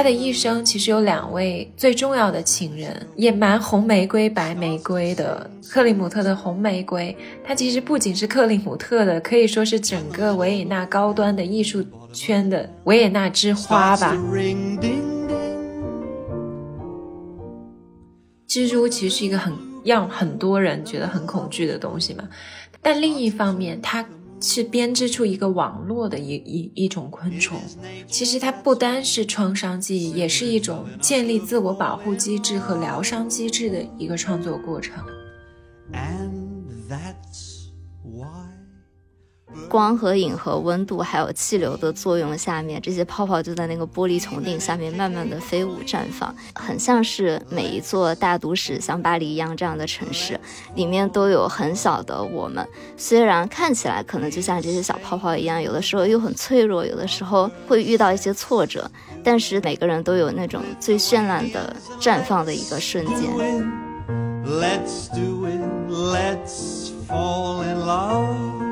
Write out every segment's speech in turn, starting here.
他的一生其实有两位最重要的情人，野蛮红玫瑰、白玫瑰的克里姆特的红玫瑰，它其实不仅是克里姆特的，可以说是整个维也纳高端的艺术圈的维也纳之花吧。蜘蛛其实是一个很让很多人觉得很恐惧的东西嘛，但另一方面，它是编织出一个网络的一一一种昆虫。其实它不单是创伤记忆，也是一种建立自我保护机制和疗伤机制的一个创作过程。光和影和温度还有气流的作用下面，这些泡泡就在那个玻璃穹顶下面慢慢的飞舞绽放，很像是每一座大都市，像巴黎一样这样的城市，里面都有很小的我们。虽然看起来可能就像这些小泡泡一样，有的时候又很脆弱，有的时候会遇到一些挫折，但是每个人都有那种最绚烂的绽放的一个瞬间。Let's let's fall in love.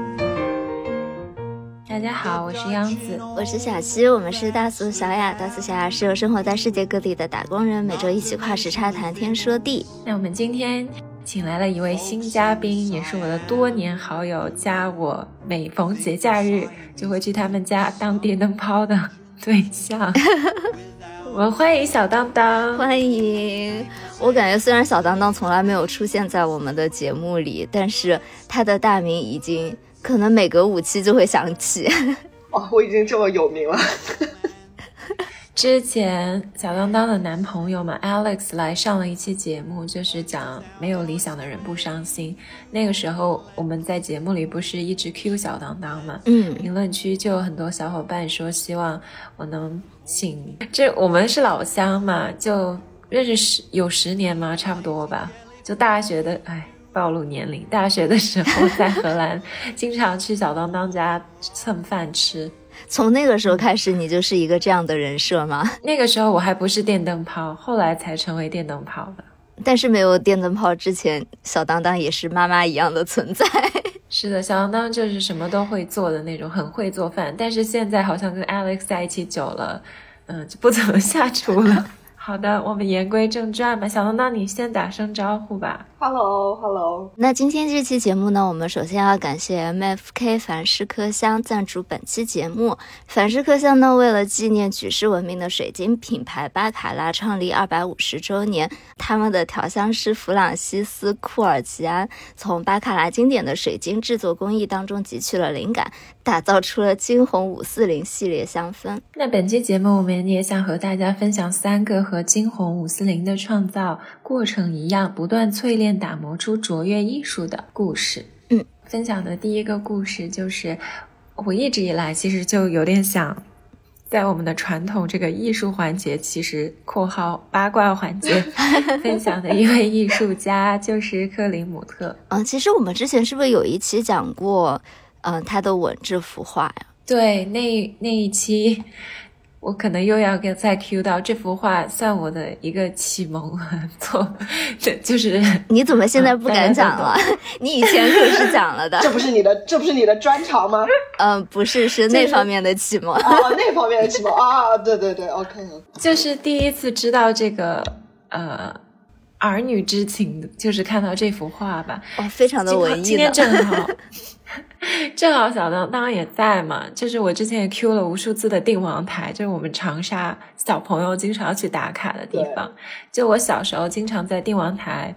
大家好，我是央子，我是小溪，我们是大苏小雅。大苏小雅是由生活在世界各地的打工人每周一起跨时差谈天说地。那我们今天请来了一位新嘉宾，也是我的多年好友，加我每逢节假日就会去他们家当电灯泡的对象。我们欢迎小当当，欢迎。我感觉虽然小当当从来没有出现在我们的节目里，但是他的大名已经。可能每隔五期就会想起，哦，我已经这么有名了。之前小当当的男朋友嘛，Alex 来上了一期节目，就是讲没有理想的人不伤心。那个时候我们在节目里不是一直 Q 小当当嘛，嗯，评论区就有很多小伙伴说希望我能请，这我们是老乡嘛，就认识十有十年嘛？差不多吧，就大学的，哎。暴露年龄，大学的时候在荷兰，经常去小当当家蹭饭吃。从那个时候开始，你就是一个这样的人设吗？那个时候我还不是电灯泡，后来才成为电灯泡的。但是没有电灯泡之前，小当当也是妈妈一样的存在。是的，小当当就是什么都会做的那种，很会做饭。但是现在好像跟 Alex 在一起久了，嗯，就不怎么下厨了。好的，我们言归正传吧。小东，那，你先打声招呼吧。Hello，Hello。那今天这期节目呢，我们首先要感谢 MFK 凡士克香赞助本期节目。凡士克香呢，为了纪念举世闻名的水晶品牌巴卡拉创立二百五十周年，他们的调香师弗朗西斯库尔吉安从巴卡拉经典的水晶制作工艺当中汲取了灵感，打造出了惊鸿五四零系列香氛。那本期节目，我们也想和大家分享三个和惊鸿五四零的创造过程一样，不断淬炼打磨出卓越艺术的故事。嗯，分享的第一个故事就是，我一直以来其实就有点想，在我们的传统这个艺术环节，其实（括号八卦环节 ）分享的一位艺术家就是克林姆特。嗯，其实我们之前是不是有一期讲过，嗯，他的吻这幅画呀？对，那那一期。我可能又要给再 Q 到这幅画，算我的一个启蒙作，这就是 你怎么现在不敢讲了？你以前可是讲了的。这不是你的，这不是你的专长吗？嗯，不是，是那方面的启蒙。哦，那方面的启蒙啊，对对对，OK。就是第一次知道这个呃儿女之情，就是看到这幅画吧。哦，非常的文艺。今天正好。正好小当当也在嘛，就是我之前也 Q 了无数次的定王台，就是我们长沙小朋友经常去打卡的地方。就我小时候经常在定王台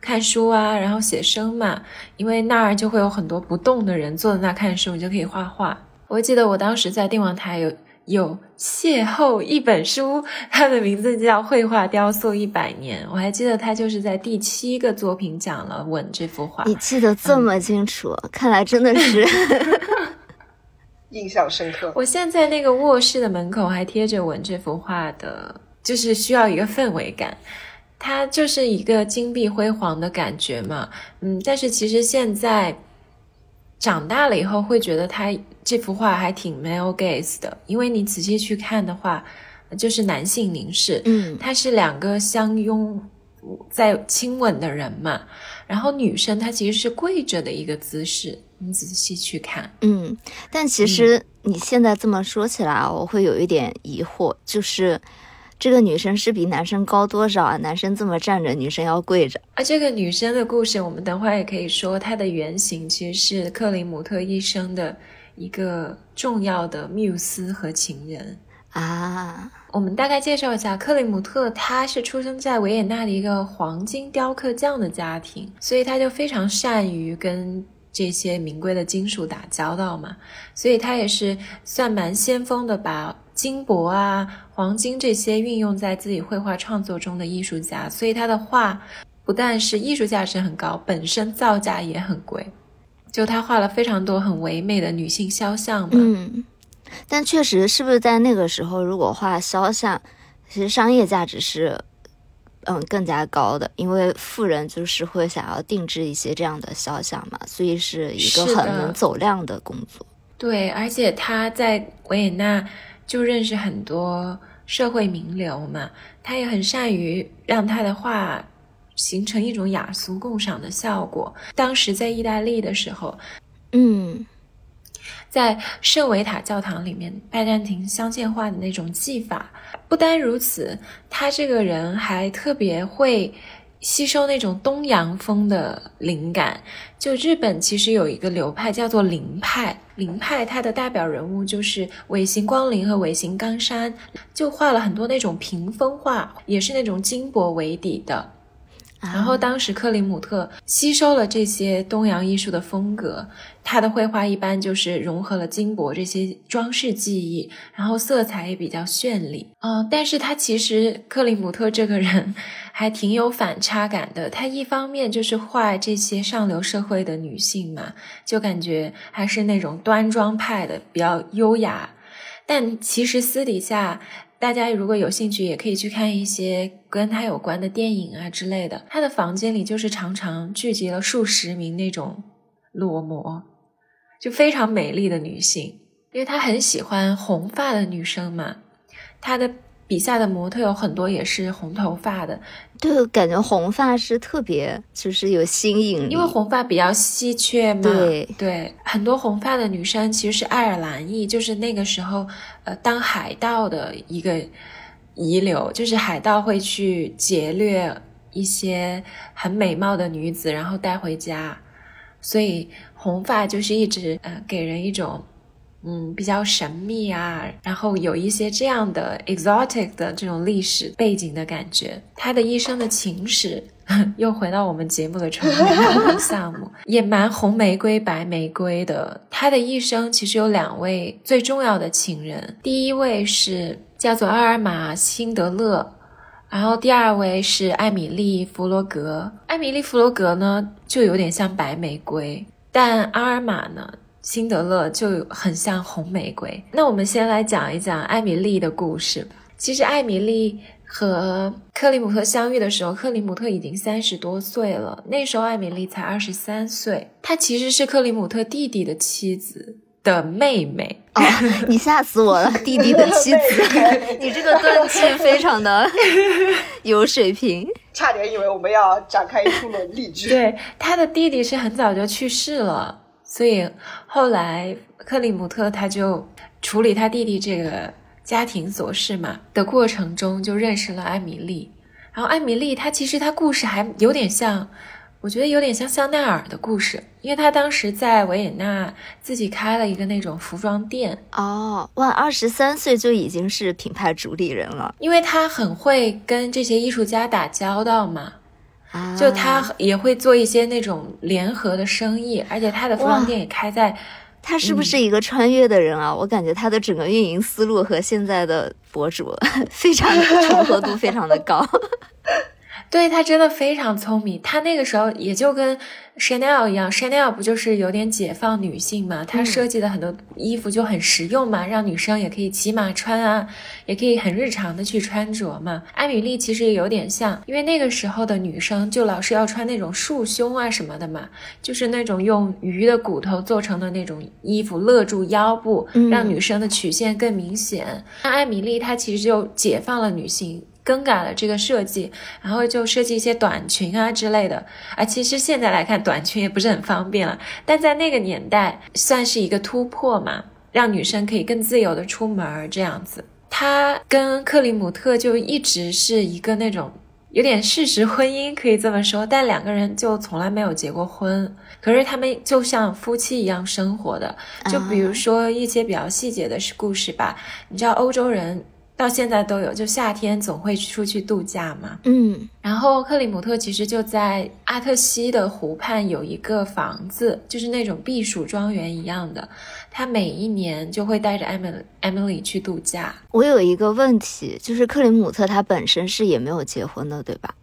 看书啊，然后写生嘛，因为那儿就会有很多不动的人坐在那看书，你就可以画画。我记得我当时在定王台有。有邂逅一本书，它的名字叫《绘画雕塑一百年》。我还记得他就是在第七个作品讲了《吻》这幅画。你记得这么清楚，看来真的是 印象深刻。我现在那个卧室的门口还贴着《吻》这幅画的，就是需要一个氛围感，它就是一个金碧辉煌的感觉嘛。嗯，但是其实现在。长大了以后会觉得他这幅画还挺 male gaze 的，因为你仔细去看的话，就是男性凝视，嗯，他是两个相拥在亲吻的人嘛，然后女生她其实是跪着的一个姿势，你仔细去看，嗯，但其实你现在这么说起来，我会有一点疑惑，就是这个女生是比男生高多少啊？男生这么站着，女生要跪着。啊，这个女生的故事，我们等会儿也可以说，她的原型其实是克林姆特一生的一个重要的缪斯和情人。啊，我们大概介绍一下，克里姆特他是出生在维也纳的一个黄金雕刻匠的家庭，所以他就非常善于跟这些名贵的金属打交道嘛，所以他也是算蛮先锋的，把金箔啊、黄金这些运用在自己绘画创作中的艺术家，所以他的画不但是艺术价值很高，本身造价也很贵，就他画了非常多很唯美的女性肖像嘛。嗯。但确实，是不是在那个时候，如果画肖像，其实商业价值是，嗯，更加高的，因为富人就是会想要定制一些这样的肖像嘛，所以是一个很能走量的工作。对，而且他在维也纳就认识很多社会名流嘛，他也很善于让他的画形成一种雅俗共赏的效果。当时在意大利的时候，嗯。在圣维塔教堂里面，拜占庭镶嵌画的那种技法。不单如此，他这个人还特别会吸收那种东洋风的灵感。就日本其实有一个流派叫做灵派，灵派它的代表人物就是尾形光临和尾形冈山，就画了很多那种屏风画，也是那种金箔为底的。然后当时克里姆特吸收了这些东洋艺术的风格，他的绘画一般就是融合了金箔这些装饰技艺，然后色彩也比较绚丽。嗯，但是他其实克里姆特这个人 还挺有反差感的。他一方面就是画这些上流社会的女性嘛，就感觉还是那种端庄派的，比较优雅，但其实私底下。大家如果有兴趣，也可以去看一些跟他有关的电影啊之类的。他的房间里就是常常聚集了数十名那种裸模，就非常美丽的女性，因为他很喜欢红发的女生嘛。他的。比赛的模特有很多也是红头发的，对，感觉红发是特别就是有新颖，因为红发比较稀缺嘛。对对，很多红发的女生其实是爱尔兰裔，就是那个时候呃当海盗的一个遗留，就是海盗会去劫掠一些很美貌的女子，然后带回家，所以红发就是一直呃给人一种。嗯，比较神秘啊，然后有一些这样的 exotic 的这种历史背景的感觉。他的一生的情史，又回到我们节目的成员项目，也蛮红玫瑰白玫瑰的。他的一生其实有两位最重要的情人，第一位是叫做阿尔玛辛德勒，然后第二位是艾米丽弗罗格。艾米丽弗罗格呢，就有点像白玫瑰，但阿尔玛呢？辛德勒就很像红玫瑰。那我们先来讲一讲艾米丽的故事吧。其实艾米丽和克里姆特相遇的时候，克里姆特已经三十多岁了，那时候艾米丽才二十三岁。她其实是克里姆特弟弟的妻子的妹妹。哦，你吓死我了！弟弟的妻子，你这个断句非常的 有水平，差点以为我们要展开一出伦理剧。对，他的弟弟是很早就去世了。所以后来克里姆特他就处理他弟弟这个家庭琐事嘛的过程中，就认识了艾米丽。然后艾米丽她其实她故事还有点像，我觉得有点像香奈儿的故事，因为她当时在维也纳自己开了一个那种服装店。哦，哇，二十三岁就已经是品牌主理人了，因为她很会跟这些艺术家打交道嘛。就他也会做一些那种联合的生意，而且他的服装店也开在。他是不是一个穿越的人啊？我感觉他的整个运营思路和现在的博主 非常 重合度非常的高。对他真的非常聪明，他那个时候也就跟 Chanel 一样，Chanel 不就是有点解放女性嘛？他设计的很多衣服就很实用嘛，让女生也可以骑马穿啊，也可以很日常的去穿着嘛。艾米丽其实也有点像，因为那个时候的女生就老是要穿那种束胸啊什么的嘛，就是那种用鱼的骨头做成的那种衣服勒住腰部，让女生的曲线更明显。那艾米丽她其实就解放了女性。更改了这个设计，然后就设计一些短裙啊之类的啊。其实现在来看，短裙也不是很方便了，但在那个年代算是一个突破嘛，让女生可以更自由的出门这样子。他跟克里姆特就一直是一个那种有点事实婚姻，可以这么说，但两个人就从来没有结过婚。可是他们就像夫妻一样生活的，就比如说一些比较细节的故事吧。你知道欧洲人。到现在都有，就夏天总会出去度假嘛。嗯，然后克里姆特其实就在阿特西的湖畔有一个房子，就是那种避暑庄园一样的。他每一年就会带着艾米艾米丽去度假。我有一个问题，就是克里姆特他本身是也没有结婚的，对吧？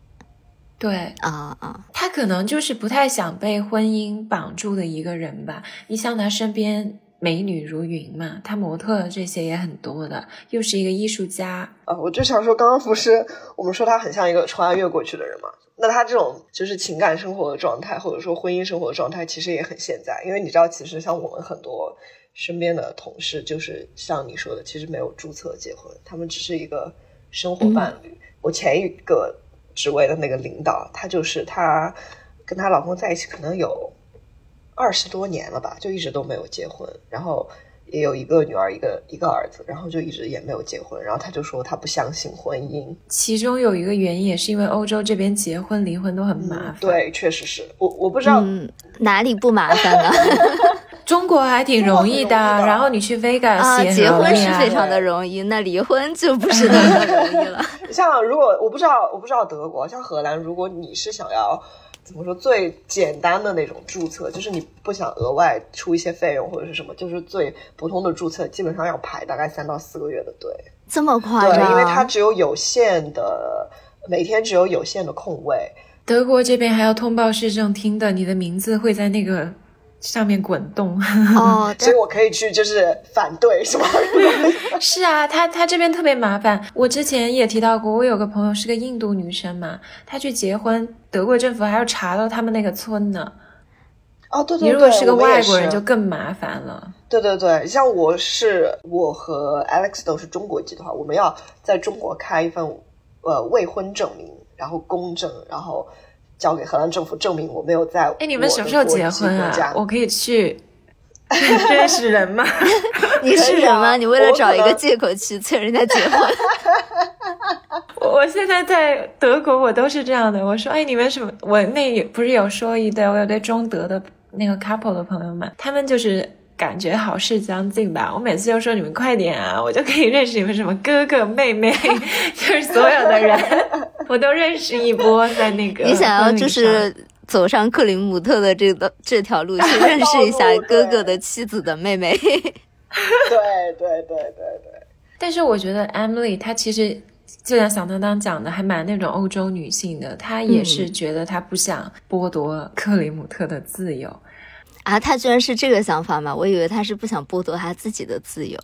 对啊啊，他可能就是不太想被婚姻绑住的一个人吧。你像他身边。美女如云嘛，她模特这些也很多的，又是一个艺术家啊！我就想说，刚刚不是我们说他很像一个穿越过去的人嘛？那他这种就是情感生活的状态，或者说婚姻生活的状态，其实也很现在。因为你知道，其实像我们很多身边的同事，就是像你说的，其实没有注册结婚，他们只是一个生活伴侣。我前一个职位的那个领导，她就是她跟她老公在一起，可能有。二十多年了吧，就一直都没有结婚，然后也有一个女儿，一个一个儿子，然后就一直也没有结婚。然后他就说他不相信婚姻，其中有一个原因也是因为欧洲这边结婚离婚都很麻烦。对，确实是我我不知道哪里不麻烦呢？中国还挺容易的，然后你去 Vegas 结婚是非常的容易，那离婚就不是那么容易了。像如果我不知道我不知道德国，像荷兰，如果你是想要。怎么说最简单的那种注册，就是你不想额外出一些费用或者是什么，就是最普通的注册，基本上要排大概三到四个月的队。这么夸张？对，因为它只有有限的，每天只有有限的空位。德国这边还要通报市政厅的，你的名字会在那个。上面滚动哦，所以我可以去就是反对是吗？是啊，他他这边特别麻烦。我之前也提到过，我有个朋友是个印度女生嘛，她去结婚，德国政府还要查到他们那个村呢。哦，对对对，你如果是个外国人就更麻烦了。对对对，像我是我和 Alex 都是中国籍的话，我们要在中国开一份呃未婚证明，然后公证，然后。交给荷兰政府证明我没有在。哎，你们什么时候结婚啊？我可以去认识人吗？你是人吗？你为了找一个借口去催人家结婚？我现在在德国，我都是这样的。我说，哎，你们什么？我那不是有说一对，我有对中德的那个 couple 的朋友们，他们就是感觉好事将近吧。我每次就说你们快点啊，我就可以认识你们什么哥哥妹妹，就是所有的人。我都认识一波，在那个你想要就是走上克林姆特的这个这条路，去认识一下哥哥的妻子的妹妹。对对对对对。但是我觉得 Emily 她其实就像响当当讲的，还蛮那种欧洲女性的。她也是觉得她不想剥夺克林姆特的自由。啊，他居然是这个想法吗？我以为他是不想剥夺他自己的自由。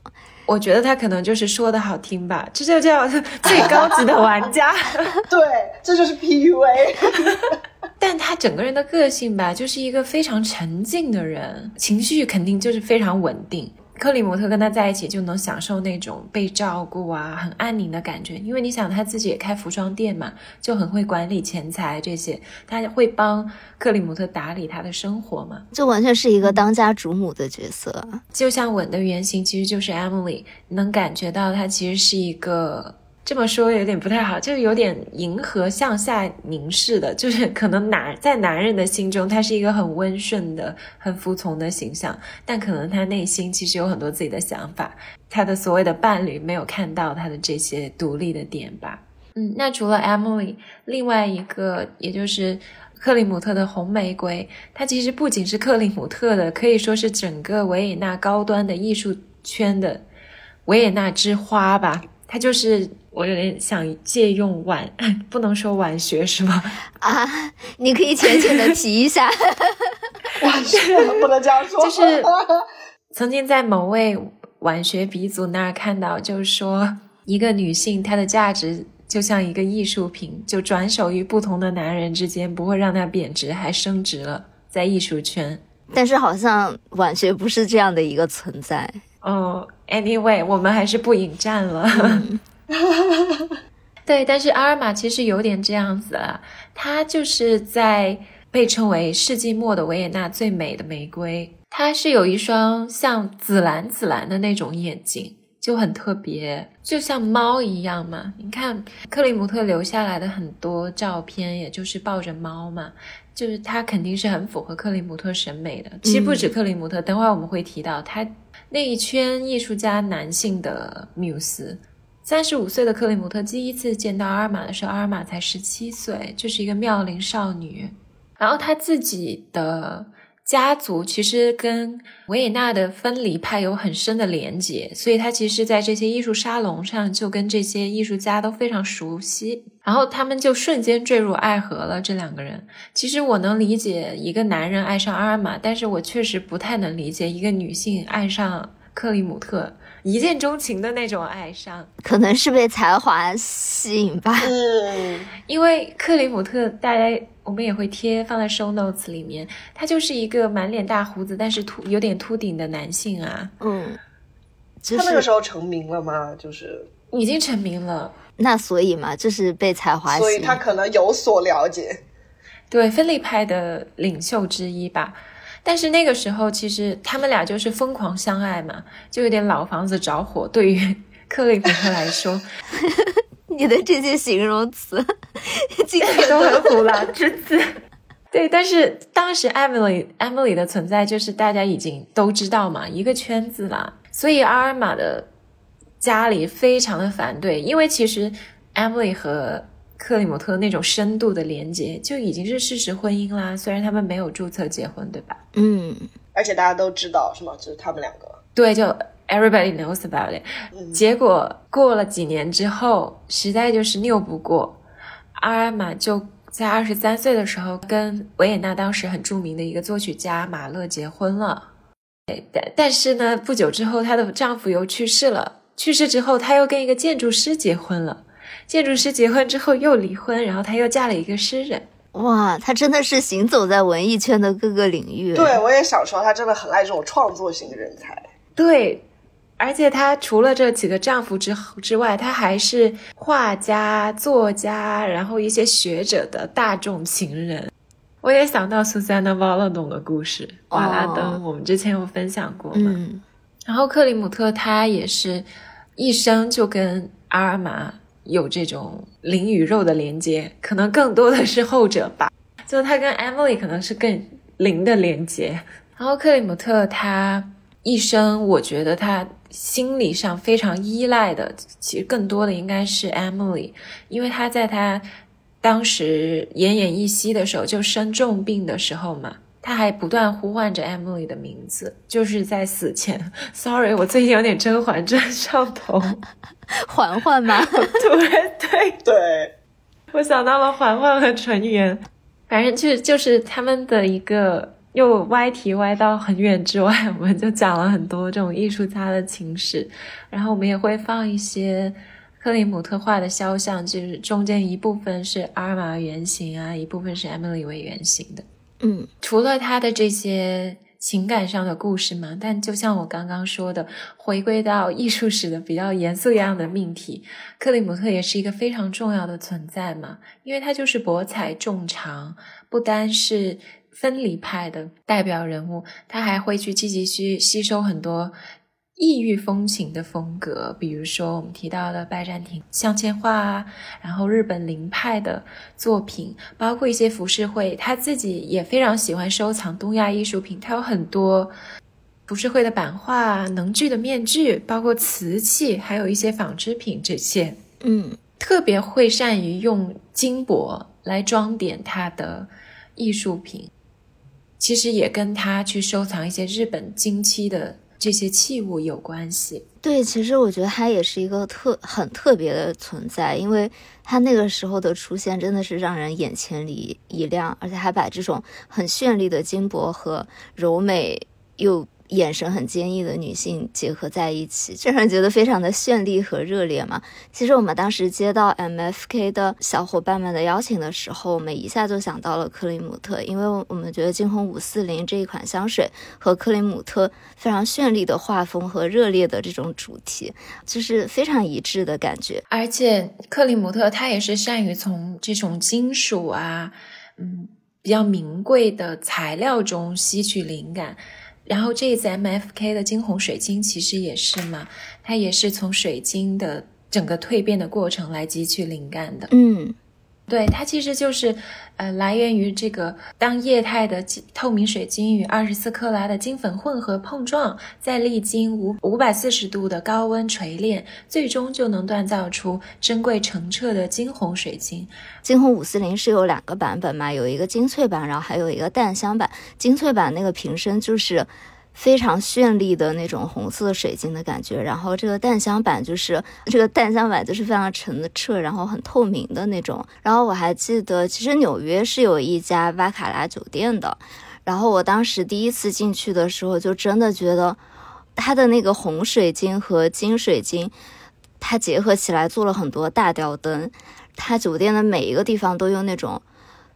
我觉得他可能就是说的好听吧，这就叫 最高级的玩家。对，这就是 PUA。但他整个人的个性吧，就是一个非常沉静的人，情绪肯定就是非常稳定。克里姆特跟他在一起就能享受那种被照顾啊，很安宁的感觉。因为你想，他自己也开服装店嘛，就很会管理钱财这些，他会帮克里姆特打理他的生活嘛，就完全是一个当家主母的角色。就像吻的原型其实就是 Emily，能感觉到他其实是一个。这么说有点不太好，就是有点迎合向下凝视的，就是可能男在男人的心中，他是一个很温顺的、很服从的形象，但可能他内心其实有很多自己的想法，他的所谓的伴侣没有看到他的这些独立的点吧。嗯，那除了 Emily，另外一个也就是克里姆特的红玫瑰，它其实不仅是克里姆特的，可以说是整个维也纳高端的艺术圈的维也纳之花吧。它就是我有点想借用晚，不能说晚学是吗？啊，你可以浅浅的提一下，晚学不能这样说。就是曾经在某位晚学鼻祖那儿看到，就是说一个女性她的价值就像一个艺术品，就转手于不同的男人之间，不会让它贬值，还升值了，在艺术圈。但是好像晚学不是这样的一个存在。哦，Anyway，我们还是不引战了。对，但是阿尔玛其实有点这样子啊，她就是在被称为世纪末的维也纳最美的玫瑰。她是有一双像紫蓝紫蓝的那种眼睛，就很特别，就像猫一样嘛。你看克里姆特留下来的很多照片，也就是抱着猫嘛，就是他肯定是很符合克里姆特审美的。其实不止克里姆特，等会儿我们会提到他那一圈艺术家男性的缪斯。三十五岁的克里姆特第一次见到阿尔玛的时候，阿尔玛才十七岁，就是一个妙龄少女。然后他自己的。家族其实跟维也纳的分离派有很深的连结，所以他其实，在这些艺术沙龙上就跟这些艺术家都非常熟悉，然后他们就瞬间坠入爱河了。这两个人，其实我能理解一个男人爱上阿尔玛，但是我确实不太能理解一个女性爱上克里姆特，一见钟情的那种爱上，可能是被才华吸引吧。嗯，因为克里姆特，大家。我们也会贴放在 show notes 里面。他就是一个满脸大胡子，但是秃有点秃顶的男性啊。嗯，他那个时候成名了吗？就是已经成名了。那所以嘛，就是被才华，所以他可能有所了解。对，分离派的领袖之一吧。但是那个时候，其实他们俩就是疯狂相爱嘛，就有点老房子着火。对于 克里姆特来说。你的这些形容词，今天都很古老之词。对，但是当时 Emily Emily 的存在，就是大家已经都知道嘛，一个圈子啦。所以阿尔玛的家里非常的反对，因为其实 Emily 和克里姆特那种深度的连接就已经是事实婚姻啦。虽然他们没有注册结婚，对吧？嗯，而且大家都知道是吗？就是他们两个。对，就。Everybody knows about it。结果过了几年之后，实在就是拗不过，阿尔玛就在二十三岁的时候跟维也纳当时很著名的一个作曲家马勒结婚了。但但是呢，不久之后她的丈夫又去世了。去世之后，她又跟一个建筑师结婚了。建筑师结婚之后又离婚，然后她又嫁了一个诗人。哇，她真的是行走在文艺圈的各个领域。对，我也想说，她真的很爱这种创作型人才。对。而且她除了这几个丈夫之之外，她还是画家、作家，然后一些学者的大众情人。我也想到苏珊娜·瓦拉东的故事，《瓦拉登》，我们之前有分享过嘛。然后克里姆特他也是一生就跟阿尔玛有这种灵与肉的连接，可能更多的是后者吧。就他跟 Emily 可能是更灵的连接。然后克里姆特他一生，我觉得他。心理上非常依赖的，其实更多的应该是 Emily，因为他在他当时奄奄一息的时候，就生重病的时候嘛，他还不断呼唤着 Emily 的名字，就是在死前。Sorry，我最近有点《甄嬛传》上头，嬛嬛吗？对对对，我想到了嬛嬛和纯元，反正就就是他们的一个。又歪题歪到很远之外，我们就讲了很多这种艺术家的情史，然后我们也会放一些克里姆特画的肖像，就是中间一部分是阿尔玛原型啊，一部分是 Emily 为原型的。嗯，除了他的这些情感上的故事嘛，但就像我刚刚说的，回归到艺术史的比较严肃一样的命题，克里姆特也是一个非常重要的存在嘛，因为他就是博采众长，不单是。分离派的代表人物，他还会去积极去吸收很多异域风情的风格，比如说我们提到的拜占庭镶嵌画啊，然后日本灵派的作品，包括一些浮世绘，他自己也非常喜欢收藏东亚艺术品，他有很多浮世绘的版画、能具的面具，包括瓷器，还有一些纺织品这些，嗯，特别会善于用金箔来装点他的艺术品。其实也跟他去收藏一些日本金漆的这些器物有关系。对，其实我觉得它也是一个特很特别的存在，因为它那个时候的出现真的是让人眼前一一亮，而且还把这种很绚丽的金箔和柔美又。眼神很坚毅的女性结合在一起，就让人觉得非常的绚丽和热烈嘛。其实我们当时接到 M F K 的小伙伴们的邀请的时候，我们一下就想到了克里姆特，因为我们觉得惊鸿五四零这一款香水和克里姆特非常绚丽的画风和热烈的这种主题，就是非常一致的感觉。而且克里姆特他也是善于从这种金属啊，嗯，比较名贵的材料中吸取灵感。然后这一次 MFK 的金红水晶其实也是嘛，它也是从水晶的整个蜕变的过程来汲取灵感的。嗯，对，它其实就是，呃，来源于这个当液态的透明水晶与二十四克拉的金粉混合碰撞，再历经五五百四十度的高温锤炼，最终就能锻造出珍贵澄澈的金红水晶。金红五四零是有两个版本嘛，有一个精粹版，然后还有一个淡香版。精粹版那个瓶身就是非常绚丽的那种红色水晶的感觉，然后这个淡香版就是这个淡香版就是非常澄澈，然后很透明的那种。然后我还记得，其实纽约是有一家瓦卡拉酒店的，然后我当时第一次进去的时候，就真的觉得它的那个红水晶和金水晶，它结合起来做了很多大吊灯。它酒店的每一个地方都用那种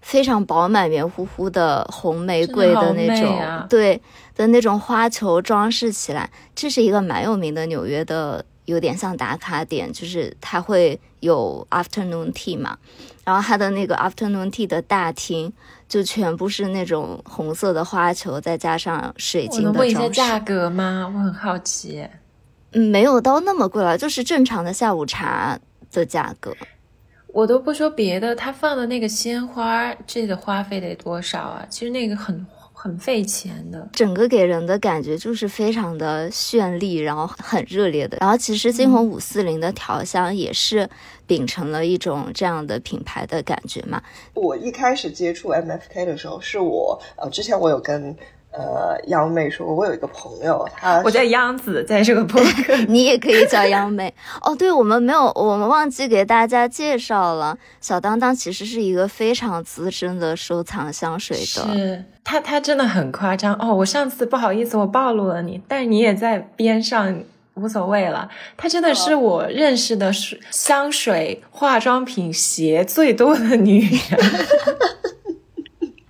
非常饱满、圆乎乎的红玫瑰的那种，对的那种花球装饰起来。这是一个蛮有名的纽约的，有点像打卡点，就是它会有 afternoon tea 嘛，然后它的那个 afternoon tea 的大厅就全部是那种红色的花球，再加上水晶的能问一下。价格吗？我很好奇。嗯，没有到那么贵了，就是正常的下午茶的价格。我都不说别的，他放的那个鲜花，这个花费得多少啊？其实那个很很费钱的。整个给人的感觉就是非常的绚丽，然后很热烈的。然后其实金红五四零的调香也是秉承了一种这样的品牌的感觉嘛。我一开始接触 MFK 的时候，是我呃之前我有跟呃央妹说，我有一个朋友，他我叫央子，在这个播客 你也可以叫央妹 哦。对，我们没有，我们忘记给大家介绍了，小当当其实是一个非常资深的收藏香水的。是他，他真的很夸张哦。我上次不好意思，我暴露了你，但是你也在边上，无所谓了。她真的是我认识的水香水、化妆品、鞋最多的女人。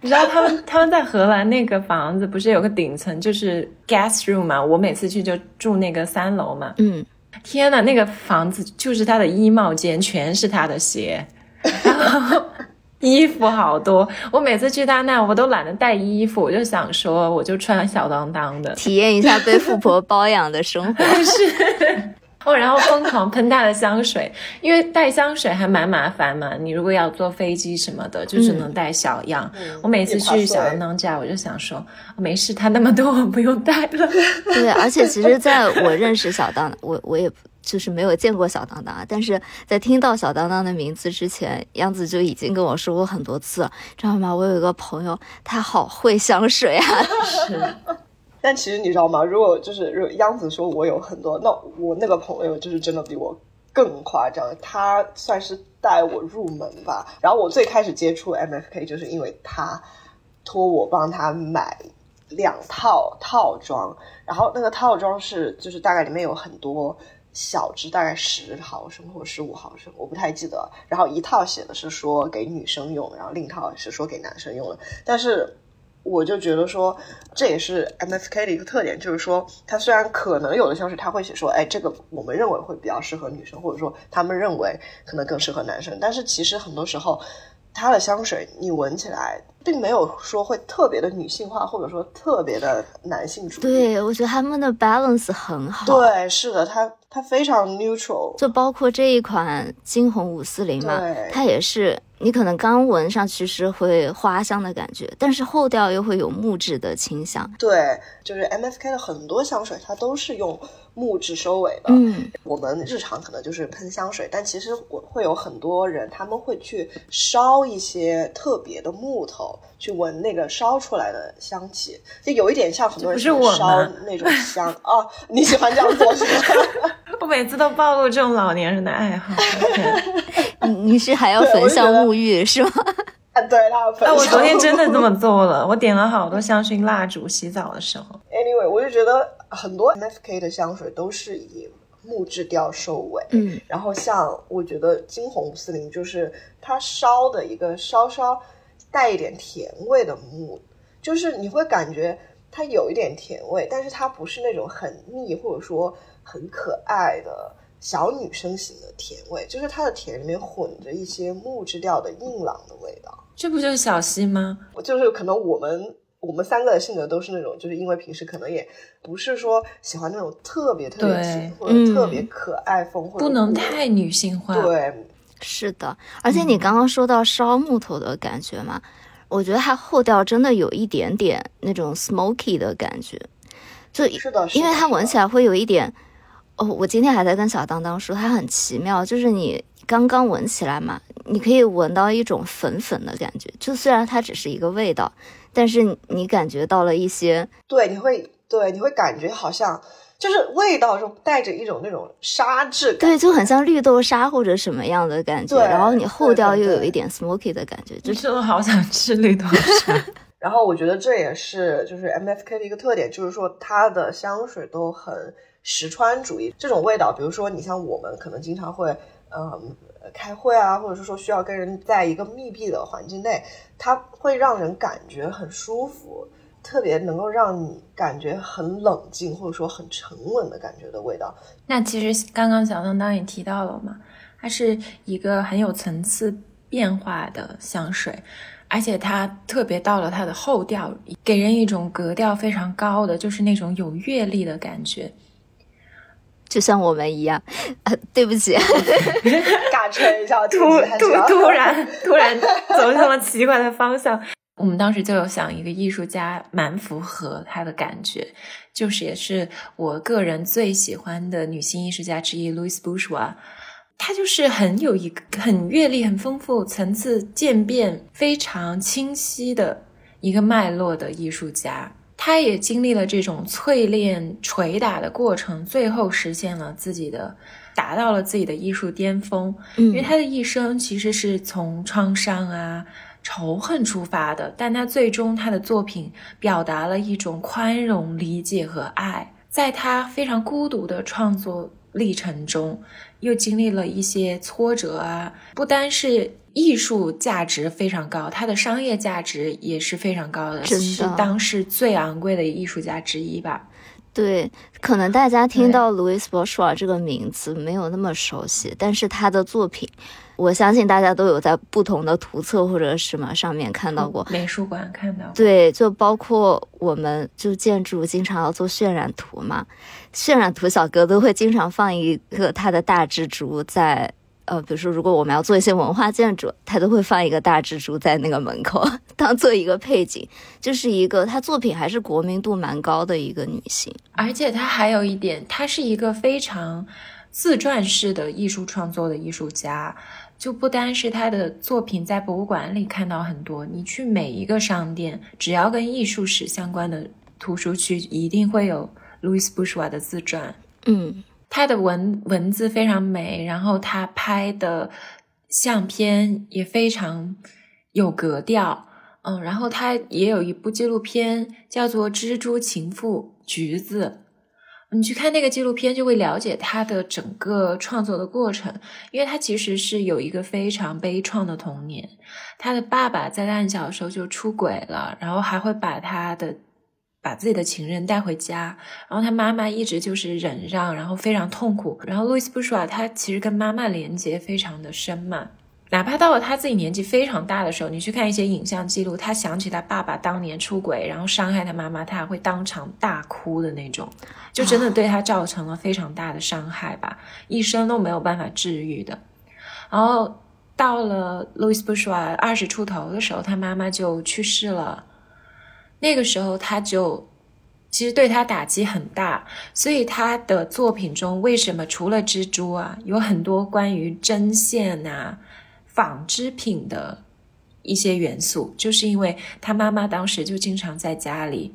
你知道他们他们在荷兰那个房子不是有个顶层就是 guest room 嘛？我每次去就住那个三楼嘛。嗯，天呐，那个房子就是他的衣帽间，全是他的鞋，然后衣服好多。我每次去他那，我都懒得带衣服，我就想说，我就穿小当当的。体验一下被富婆包养的生活。是。哦，然后疯狂喷他的香水，因为带香水还蛮麻烦嘛。你如果要坐飞机什么的，就只能带小样。嗯我每次去小当当家，我就想说，没事，他那么多，我不用带了。对，而且其实在我认识小当，我我也就是没有见过小当当啊，但是在听到小当当的名字之前，杨子就已经跟我说过很多次了，知道吗？我有一个朋友，他好会香水啊，是，但其实你知道吗？如果就是如果央子说我有很多，那我那个朋友就是真的比我更夸张，他算是带我入门吧。然后我最开始接触 MFK 就是因为他托我帮他买两套套装，然后那个套装是就是大概里面有很多。小支大概十毫升或十五毫升，我不太记得。然后一套写的是说给女生用，然后另一套是说给男生用的。但是我就觉得说，这也是 M S K 的一个特点，就是说，它虽然可能有的香水它会写说，哎，这个我们认为会比较适合女生，或者说他们认为可能更适合男生，但是其实很多时候，它的香水你闻起来并没有说会特别的女性化，或者说特别的男性主义。对我觉得他们的 balance 很好。对，是的，它它非常 neutral，就包括这一款金红五四零嘛，它也是你可能刚闻上去是会花香的感觉，但是后调又会有木质的清香。对，就是 MFK 的很多香水它都是用木质收尾的。嗯，我们日常可能就是喷香水，但其实我会有很多人，他们会去烧一些特别的木头，去闻那个烧出来的香气，就有一点像很多人这不是我烧那种香啊。你喜欢这样做是吗？我每次都暴露这种老年人的爱好。你 你是还要焚香沐浴是吗？啊，对，他分哎，我昨天真的这么做了，我点了好多香薰蜡烛，洗澡的时候。Anyway，我就觉得很多 MFK 的香水都是以木质调收尾。嗯，然后像我觉得金红四零就是它烧的一个稍稍带一点甜味的木，就是你会感觉它有一点甜味，但是它不是那种很腻或者说很可爱的小女生型的甜味，就是它的甜里面混着一些木质调的硬朗的味道。这不就是小溪吗？就是可能我们我们三个的性格都是那种，就是因为平时可能也不是说喜欢那种特别特别甜或者特别可爱风，或者不能太女性化。对，是的。而且你刚刚说到烧木头的感觉嘛，我觉得它后调真的有一点点那种 smoky 的感觉，就是的，因为它闻起来会有一点。哦，我今天还在跟小当当说，它很奇妙，就是你刚刚闻起来嘛，你可以闻到一种粉粉的感觉，就虽然它只是一个味道。但是你感觉到了一些，对，你会对，你会感觉好像就是味道中带着一种那种沙质感，对，就很像绿豆沙或者什么样的感觉。然后你后调又有一点 smoky 的感觉，就真的好想吃绿豆沙。然后我觉得这也是就是 M F K 的一个特点，就是说它的香水都很实穿主义，这种味道，比如说你像我们可能经常会，嗯。开会啊，或者是说需要跟人在一个密闭的环境内，它会让人感觉很舒服，特别能够让你感觉很冷静，或者说很沉稳的感觉的味道。那其实刚刚小当当也提到了嘛，它是一个很有层次变化的香水，而且它特别到了它的后调，给人一种格调非常高的，就是那种有阅历的感觉。就像我们一样，呃，对不起，尬吹一下，突突突然 突然走向了奇怪的方向。我们当时就有想一个艺术家，蛮符合他的感觉，就是也是我个人最喜欢的女性艺术家之一，Louis Bourgeois。她就是很有一个很阅历很丰富、层次渐变非常清晰的一个脉络的艺术家。他也经历了这种淬炼、捶打的过程，最后实现了自己的，达到了自己的艺术巅峰。嗯因为他的一生其实是从创伤啊、仇恨出发的，但他最终他的作品表达了一种宽容、理解和爱。在他非常孤独的创作历程中，又经历了一些挫折啊，不单是。艺术价值非常高，它的商业价值也是非常高的，是当时最昂贵的艺术家之一吧。对，可能大家听到 Louis Bourgeois 这个名字没有那么熟悉，但是他的作品，我相信大家都有在不同的图册或者什么上面看到过，美术馆看到。对，就包括我们就建筑经常要做渲染图嘛，渲染图小哥都会经常放一个他的大蜘蛛在。呃，比如说，如果我们要做一些文化建筑，他都会放一个大蜘蛛在那个门口，当做一个配景，就是一个他作品还是国民度蛮高的一个女性。而且她还有一点，她是一个非常自传式的艺术创作的艺术家，就不单是他的作品在博物馆里看到很多，你去每一个商店，只要跟艺术史相关的图书区，一定会有 Louis Bourgeois 的自传。嗯。他的文文字非常美，然后他拍的相片也非常有格调，嗯，然后他也有一部纪录片叫做《蜘蛛情妇橘子》，你去看那个纪录片就会了解他的整个创作的过程，因为他其实是有一个非常悲怆的童年，他的爸爸在他很小的时候就出轨了，然后还会把他的。把自己的情人带回家，然后他妈妈一直就是忍让，然后非常痛苦。然后路易斯·布舒瓦他其实跟妈妈连接非常的深嘛，哪怕到了他自己年纪非常大的时候，你去看一些影像记录，他想起他爸爸当年出轨，然后伤害他妈妈，他还会当场大哭的那种，就真的对他造成了非常大的伤害吧，一生都没有办法治愈的。然后到了路易斯·布舒瓦二十出头的时候，他妈妈就去世了。那个时候他就其实对他打击很大，所以他的作品中为什么除了蜘蛛啊，有很多关于针线呐、纺织品的一些元素，就是因为他妈妈当时就经常在家里。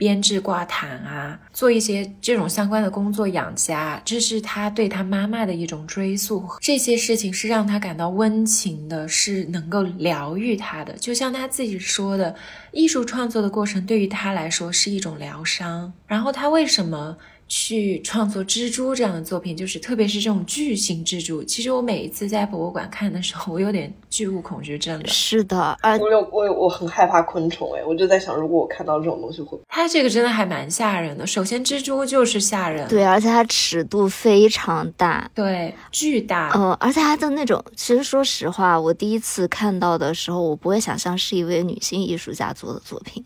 编制挂毯啊，做一些这种相关的工作养家，这是他对他妈妈的一种追溯。这些事情是让他感到温情的，是能够疗愈他的。就像他自己说的，艺术创作的过程对于他来说是一种疗伤。然后他为什么？去创作蜘蛛这样的作品，就是特别是这种巨型蜘蛛。其实我每一次在博物馆看的时候，我有点巨物恐惧症的。是的，我有我有我很害怕昆虫哎，我就在想，如果我看到这种东西会……它这个真的还蛮吓人的。首先，蜘蛛就是吓人，对，而且它尺度非常大，对，巨大。嗯，而且它的那种，其实说实话，我第一次看到的时候，我不会想象是一位女性艺术家做的作品。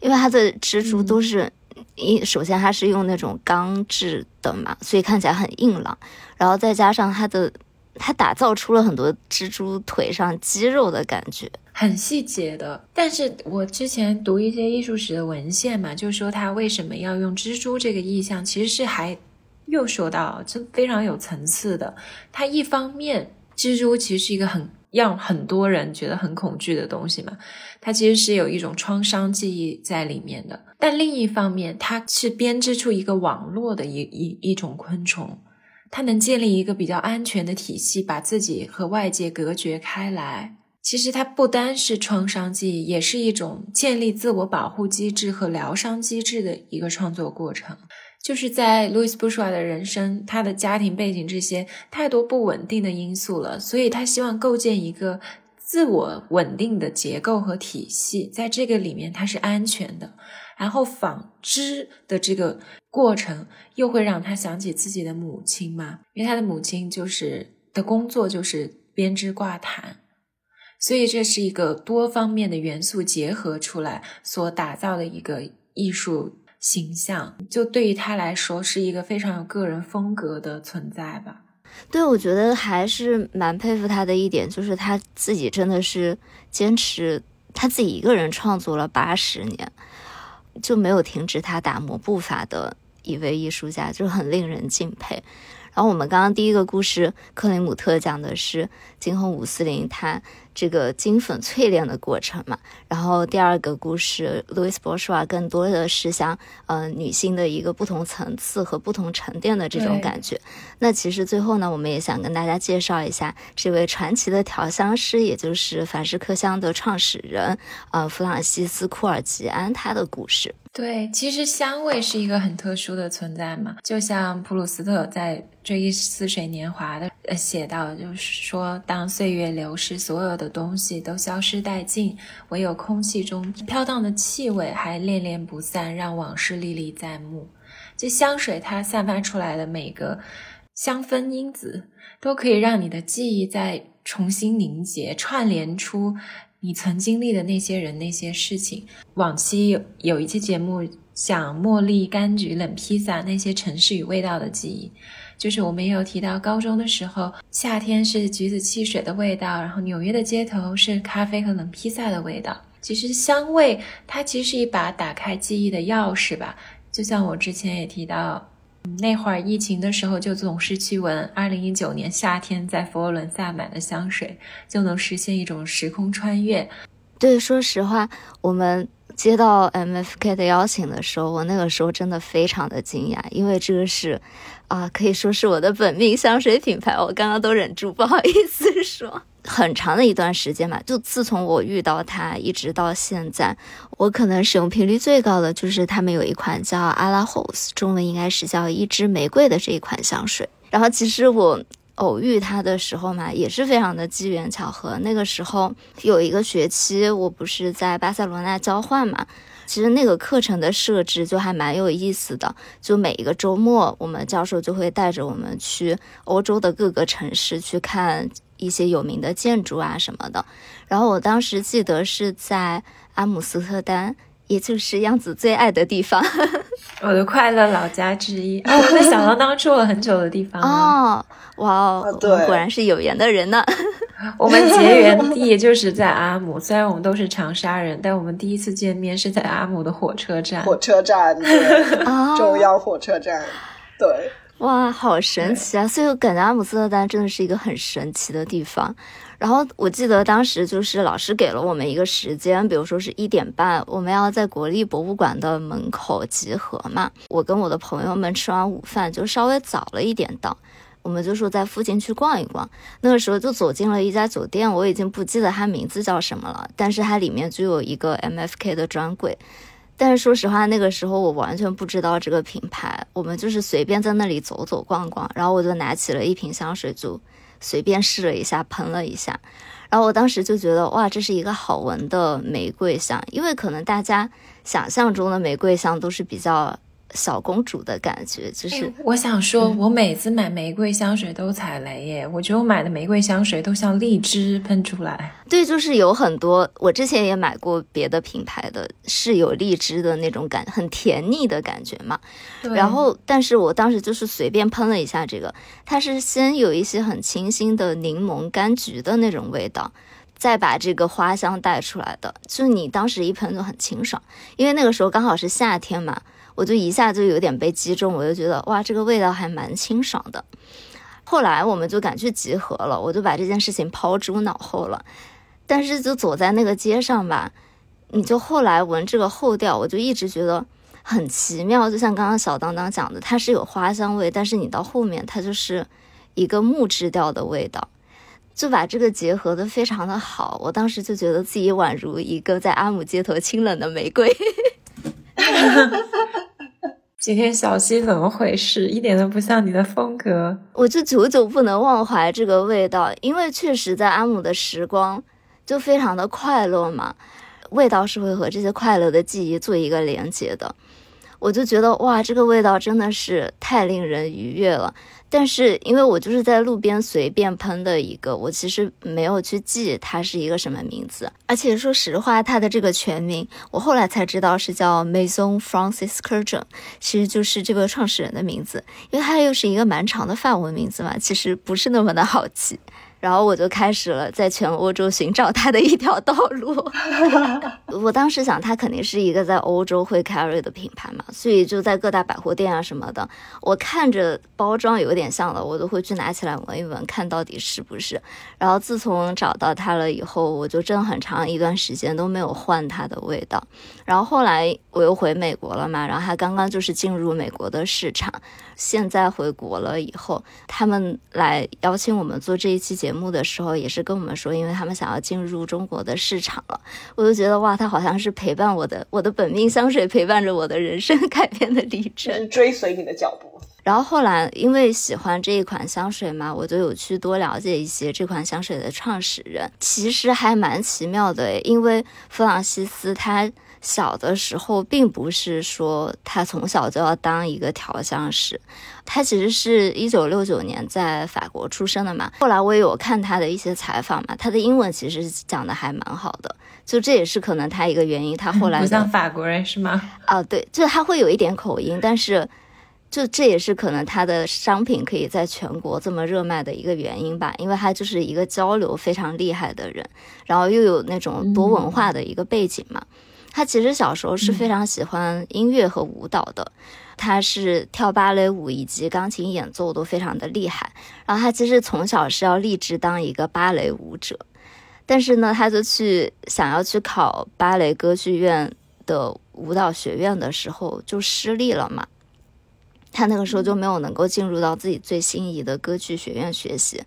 因为它的蜘蛛都是因，首先它是用那种钢制的嘛，所以看起来很硬朗，然后再加上它的，它打造出了很多蜘蛛腿上肌肉的感觉，很细节的。但是我之前读一些艺术史的文献嘛，就说它为什么要用蜘蛛这个意象，其实是还又说到这非常有层次的。它一方面，蜘蛛其实是一个很。让很多人觉得很恐惧的东西嘛，它其实是有一种创伤记忆在里面的。但另一方面，它是编织出一个网络的一一一种昆虫，它能建立一个比较安全的体系，把自己和外界隔绝开来。其实它不单是创伤记忆，也是一种建立自我保护机制和疗伤机制的一个创作过程。就是在路易斯·布舒瓦的人生，他的家庭背景这些太多不稳定的因素了，所以他希望构建一个自我稳定的结构和体系，在这个里面他是安全的。然后纺织的这个过程又会让他想起自己的母亲嘛，因为他的母亲就是的工作就是编织挂毯，所以这是一个多方面的元素结合出来所打造的一个艺术。形象就对于他来说是一个非常有个人风格的存在吧。对，我觉得还是蛮佩服他的一点，就是他自己真的是坚持他自己一个人创作了八十年，就没有停止他打磨步伐的一位艺术家，就很令人敬佩。然后我们刚刚第一个故事，克林姆特讲的是今后伍斯林他。这个金粉淬炼的过程嘛，然后第二个故事，路易斯·波舒瓦更多的是像呃女性的一个不同层次和不同沉淀的这种感觉。那其实最后呢，我们也想跟大家介绍一下这位传奇的调香师，也就是凡士克香的创始人，呃，弗朗西斯·库尔吉安他的故事。对，其实香味是一个很特殊的存在嘛，就像普鲁斯特在《追忆似水年华》的呃写到，就是说，当岁月流逝，所有的东西都消失殆尽，唯有空气中飘荡的气味还恋恋不散，让往事历历在目。这香水它散发出来的每个香氛因子，都可以让你的记忆再重新凝结，串联出。你曾经历的那些人、那些事情，往期有有一期节目讲茉莉、柑橘、冷披萨那些城市与味道的记忆，就是我们也有提到，高中的时候，夏天是橘子汽水的味道，然后纽约的街头是咖啡和冷披萨的味道。其实香味它其实是一把打开记忆的钥匙吧，就像我之前也提到。那会儿疫情的时候，就总是去闻二零一九年夏天在佛罗伦萨买的香水，就能实现一种时空穿越。对，说实话，我们接到 MFK 的邀请的时候，我那个时候真的非常的惊讶，因为这个是啊，可以说是我的本命香水品牌，我刚刚都忍住不好意思说。很长的一段时间嘛，就自从我遇到它一直到现在，我可能使用频率最高的就是他们有一款叫阿拉 Hose，中文应该是叫一支玫瑰的这一款香水。然后其实我偶遇它的时候嘛，也是非常的机缘巧合。那个时候有一个学期，我不是在巴塞罗那交换嘛，其实那个课程的设置就还蛮有意思的。就每一个周末，我们教授就会带着我们去欧洲的各个城市去看。一些有名的建筑啊什么的，然后我当时记得是在阿姆斯特丹，也就是样子最爱的地方，我的快乐老家之一。哦，我在小当住了很久的地方哦，哇哦，果然是有缘的人呢。我们结缘地就是在阿姆，虽然我们都是长沙人，但我们第一次见面是在阿姆的火车站。火车站，中央火车站，对。哇，好神奇啊！所以我感觉阿姆斯特丹真的是一个很神奇的地方。然后我记得当时就是老师给了我们一个时间，比如说是一点半，我们要在国立博物馆的门口集合嘛。我跟我的朋友们吃完午饭就稍微早了一点到，我们就说在附近去逛一逛。那个时候就走进了一家酒店，我已经不记得它名字叫什么了，但是它里面就有一个 MFK 的专柜。但是说实话，那个时候我完全不知道这个品牌，我们就是随便在那里走走逛逛，然后我就拿起了一瓶香水，就随便试了一下，喷了一下，然后我当时就觉得哇，这是一个好闻的玫瑰香，因为可能大家想象中的玫瑰香都是比较小公主的感觉，就是我想说，我每次买玫瑰香水都踩雷耶，我觉得我买的玫瑰香水都像荔枝喷出来。对，就是有很多，我之前也买过别的品牌的，是有荔枝的那种感，很甜腻的感觉嘛。然后，但是我当时就是随便喷了一下这个，它是先有一些很清新的柠檬、柑橘的那种味道。再把这个花香带出来的，就你当时一喷就很清爽，因为那个时候刚好是夏天嘛，我就一下就有点被击中，我就觉得哇，这个味道还蛮清爽的。后来我们就赶去集合了，我就把这件事情抛诸脑后了。但是就走在那个街上吧，你就后来闻这个后调，我就一直觉得很奇妙，就像刚刚小当当讲的，它是有花香味，但是你到后面它就是一个木质调的味道。就把这个结合的非常的好，我当时就觉得自己宛如一个在阿姆街头清冷的玫瑰。今天小溪怎么回事？一点都不像你的风格。我就久久不能忘怀这个味道，因为确实在安姆的时光就非常的快乐嘛，味道是会和这些快乐的记忆做一个连接的。我就觉得哇，这个味道真的是太令人愉悦了。但是因为我就是在路边随便喷的一个，我其实没有去记它是一个什么名字。而且说实话，它的这个全名我后来才知道是叫 Maison Francis Kurkdjian，其实就是这个创始人的名字。因为它又是一个蛮长的范文名字嘛，其实不是那么的好记。然后我就开始了在全欧洲寻找它的一条道路。我当时想，它肯定是一个在欧洲会 carry 的品牌嘛，所以就在各大百货店啊什么的，我看着包装有点像了，我都会去拿起来闻一闻，看到底是不是。然后自从找到它了以后，我就真的很长一段时间都没有换它的味道。然后后来我又回美国了嘛，然后它刚刚就是进入美国的市场。现在回国了以后，他们来邀请我们做这一期节目的时候，也是跟我们说，因为他们想要进入中国的市场了。我就觉得哇，他好像是陪伴我的，我的本命香水陪伴着我的人生 改变的历程，追随你的脚步。然后后来因为喜欢这一款香水嘛，我就有去多了解一些这款香水的创始人，其实还蛮奇妙的，因为弗朗西斯他。小的时候，并不是说他从小就要当一个调香师，他其实是一九六九年在法国出生的嘛。后来我也有看他的一些采访嘛，他的英文其实讲的还蛮好的，就这也是可能他一个原因。他后来 不像法国人是吗？啊，对，就他会有一点口音，但是就这也是可能他的商品可以在全国这么热卖的一个原因吧，因为他就是一个交流非常厉害的人，然后又有那种多文化的一个背景嘛。他其实小时候是非常喜欢音乐和舞蹈的，他是跳芭蕾舞以及钢琴演奏都非常的厉害。然后他其实从小是要立志当一个芭蕾舞者，但是呢，他就去想要去考芭蕾歌剧院的舞蹈学院的时候就失利了嘛。他那个时候就没有能够进入到自己最心仪的歌剧学院学习，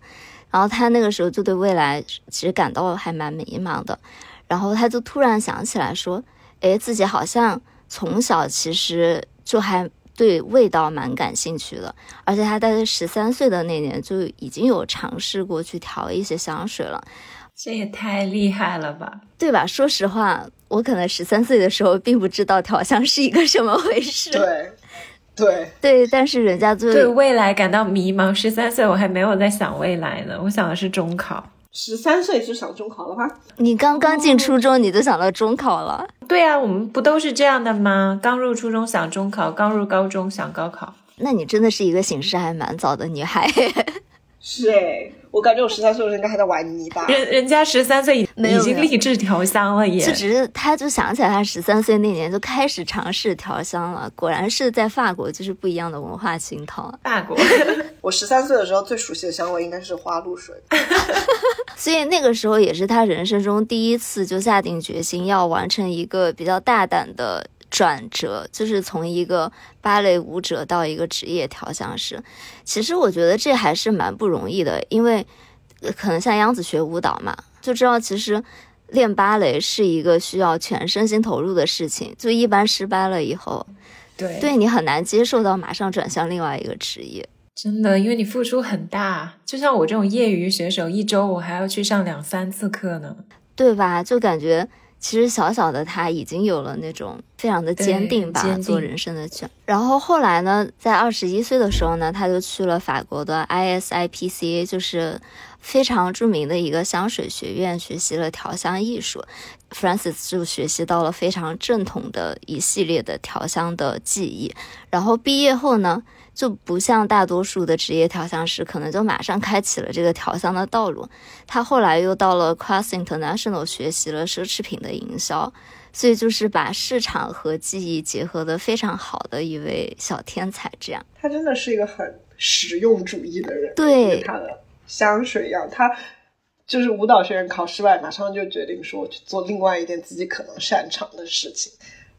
然后他那个时候就对未来其实感到还蛮迷茫的。然后他就突然想起来说。哎，自己好像从小其实就还对味道蛮感兴趣的，而且他在十三岁的那年就已经有尝试过去调一些香水了，这也太厉害了吧，对吧？说实话，我可能十三岁的时候并不知道调香是一个什么回事，对，对，对，但是人家对未来感到迷茫。十三岁我还没有在想未来呢，我想的是中考。十三岁就想中考了吗？你刚刚进初中，你就想到中考了？对啊，我们不都是这样的吗？刚入初中想中考，刚入高中想高考。那你真的是一个醒世还蛮早的女孩。是哎，我感觉我十三岁的时候应该还在玩泥巴。人人家十三岁已已经立志调香了，也就只是他就想起来他十三岁那年就开始尝试调香了。果然是在法国，就是不一样的文化熏陶。法国，我十三岁的时候最熟悉的香味应该是花露水。所以那个时候也是他人生中第一次就下定决心要完成一个比较大胆的。转折就是从一个芭蕾舞者到一个职业调香师，其实我觉得这还是蛮不容易的，因为可能像央子学舞蹈嘛，就知道其实练芭蕾是一个需要全身心投入的事情，就一般失败了以后，对，对你很难接受到马上转向另外一个职业，真的，因为你付出很大，就像我这种业余选手，一周我还要去上两三次课呢，对吧？就感觉。其实小小的他已经有了那种非常的坚定吧，做人生的决。然后后来呢，在二十一岁的时候呢，他就去了法国的 ISIPCA，就是非常著名的一个香水学院，学习了调香艺术。Francis 就学习到了非常正统的一系列的调香的技艺。然后毕业后呢？就不像大多数的职业调香师，可能就马上开启了这个调香的道路。他后来又到了 Cross International 学习了奢侈品的营销，所以就是把市场和技艺结合的非常好的一位小天才。这样，他真的是一个很实用主义的人。对，他的香水一样，他就是舞蹈学院考失败，马上就决定说去做另外一件自己可能擅长的事情，